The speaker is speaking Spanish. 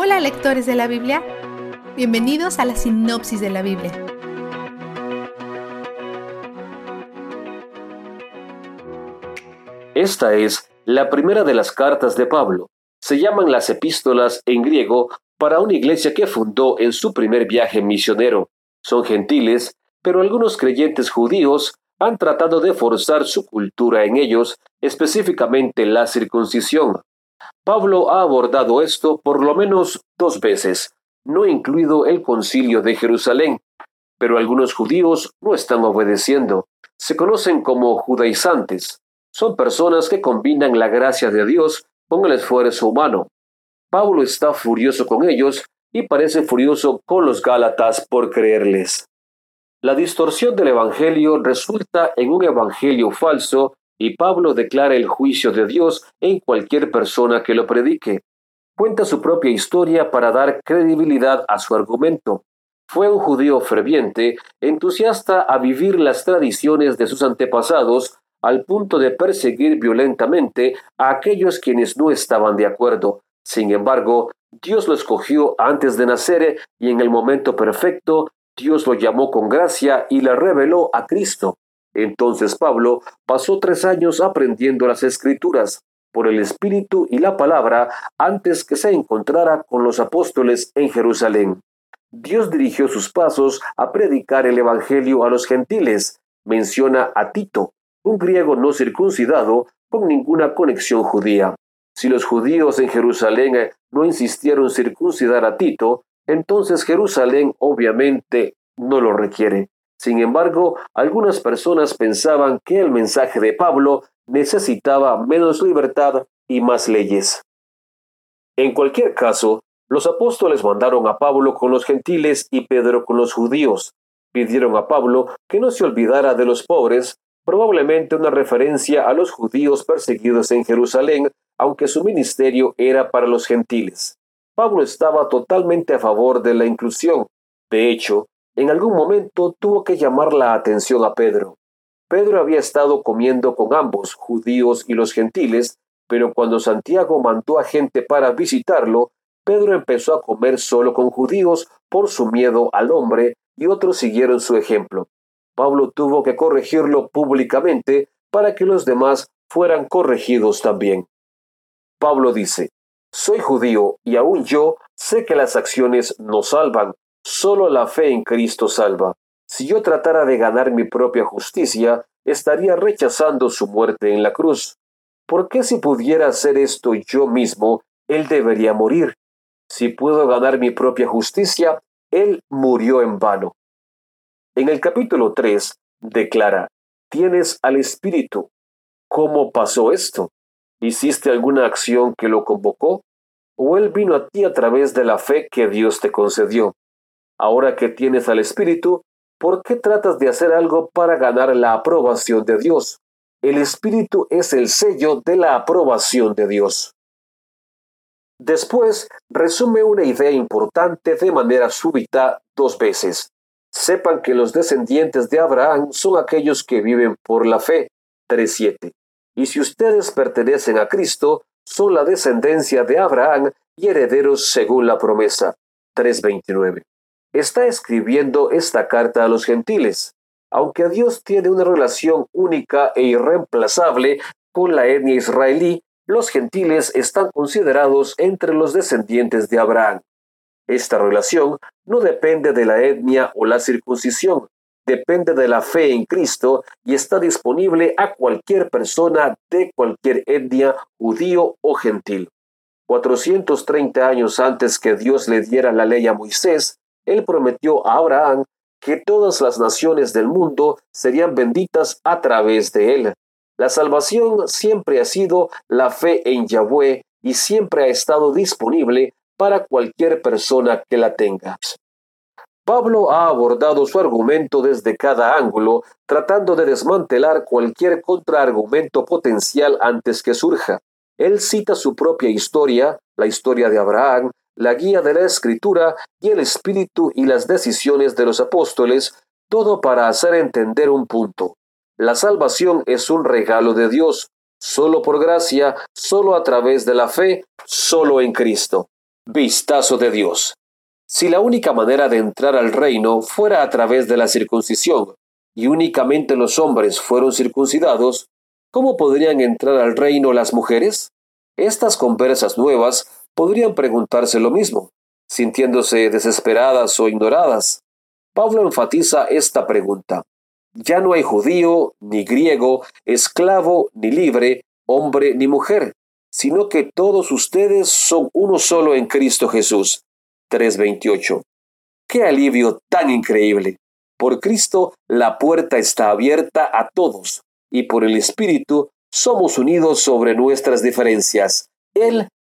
Hola lectores de la Biblia, bienvenidos a la sinopsis de la Biblia. Esta es la primera de las cartas de Pablo. Se llaman las epístolas en griego para una iglesia que fundó en su primer viaje misionero. Son gentiles, pero algunos creyentes judíos han tratado de forzar su cultura en ellos, específicamente la circuncisión. Pablo ha abordado esto por lo menos dos veces, no incluido el concilio de Jerusalén, pero algunos judíos no están obedeciendo. Se conocen como judaizantes. Son personas que combinan la gracia de Dios con el esfuerzo humano. Pablo está furioso con ellos y parece furioso con los Gálatas por creerles. La distorsión del Evangelio resulta en un Evangelio falso y Pablo declara el juicio de Dios en cualquier persona que lo predique. Cuenta su propia historia para dar credibilidad a su argumento. Fue un judío ferviente, entusiasta a vivir las tradiciones de sus antepasados, al punto de perseguir violentamente a aquellos quienes no estaban de acuerdo. Sin embargo, Dios lo escogió antes de nacer y en el momento perfecto Dios lo llamó con gracia y le reveló a Cristo. Entonces Pablo pasó tres años aprendiendo las escrituras por el Espíritu y la palabra antes que se encontrara con los apóstoles en Jerusalén. Dios dirigió sus pasos a predicar el Evangelio a los gentiles. Menciona a Tito, un griego no circuncidado con ninguna conexión judía. Si los judíos en Jerusalén eh, no insistieron circuncidar a Tito, entonces Jerusalén obviamente no lo requiere. Sin embargo, algunas personas pensaban que el mensaje de Pablo necesitaba menos libertad y más leyes. En cualquier caso, los apóstoles mandaron a Pablo con los gentiles y Pedro con los judíos. Pidieron a Pablo que no se olvidara de los pobres, probablemente una referencia a los judíos perseguidos en Jerusalén, aunque su ministerio era para los gentiles. Pablo estaba totalmente a favor de la inclusión. De hecho, en algún momento tuvo que llamar la atención a Pedro. Pedro había estado comiendo con ambos, judíos y los gentiles, pero cuando Santiago mandó a gente para visitarlo, Pedro empezó a comer solo con judíos por su miedo al hombre y otros siguieron su ejemplo. Pablo tuvo que corregirlo públicamente para que los demás fueran corregidos también. Pablo dice, Soy judío y aún yo sé que las acciones no salvan, Solo la fe en Cristo salva. Si yo tratara de ganar mi propia justicia, estaría rechazando su muerte en la cruz. ¿Por qué si pudiera hacer esto yo mismo, Él debería morir? Si puedo ganar mi propia justicia, Él murió en vano. En el capítulo 3 declara, tienes al Espíritu. ¿Cómo pasó esto? ¿Hiciste alguna acción que lo convocó? ¿O Él vino a ti a través de la fe que Dios te concedió? Ahora que tienes al Espíritu, ¿por qué tratas de hacer algo para ganar la aprobación de Dios? El Espíritu es el sello de la aprobación de Dios. Después, resume una idea importante de manera súbita dos veces. Sepan que los descendientes de Abraham son aquellos que viven por la fe. 3.7. Y si ustedes pertenecen a Cristo, son la descendencia de Abraham y herederos según la promesa. 3.29 está escribiendo esta carta a los gentiles. Aunque Dios tiene una relación única e irreemplazable con la etnia israelí, los gentiles están considerados entre los descendientes de Abraham. Esta relación no depende de la etnia o la circuncisión, depende de la fe en Cristo y está disponible a cualquier persona de cualquier etnia, judío o gentil. 430 años antes que Dios le diera la ley a Moisés, él prometió a Abraham que todas las naciones del mundo serían benditas a través de él. La salvación siempre ha sido la fe en Yahweh y siempre ha estado disponible para cualquier persona que la tenga. Pablo ha abordado su argumento desde cada ángulo, tratando de desmantelar cualquier contraargumento potencial antes que surja. Él cita su propia historia, la historia de Abraham, la guía de la escritura y el espíritu y las decisiones de los apóstoles, todo para hacer entender un punto. La salvación es un regalo de Dios, solo por gracia, solo a través de la fe, solo en Cristo. Vistazo de Dios. Si la única manera de entrar al reino fuera a través de la circuncisión, y únicamente los hombres fueron circuncidados, ¿cómo podrían entrar al reino las mujeres? Estas conversas nuevas podrían preguntarse lo mismo, sintiéndose desesperadas o ignoradas. Pablo enfatiza esta pregunta. Ya no hay judío, ni griego, esclavo, ni libre, hombre, ni mujer, sino que todos ustedes son uno solo en Cristo Jesús. 3.28. ¡Qué alivio tan increíble! Por Cristo la puerta está abierta a todos, y por el Espíritu somos unidos sobre nuestras diferencias. Él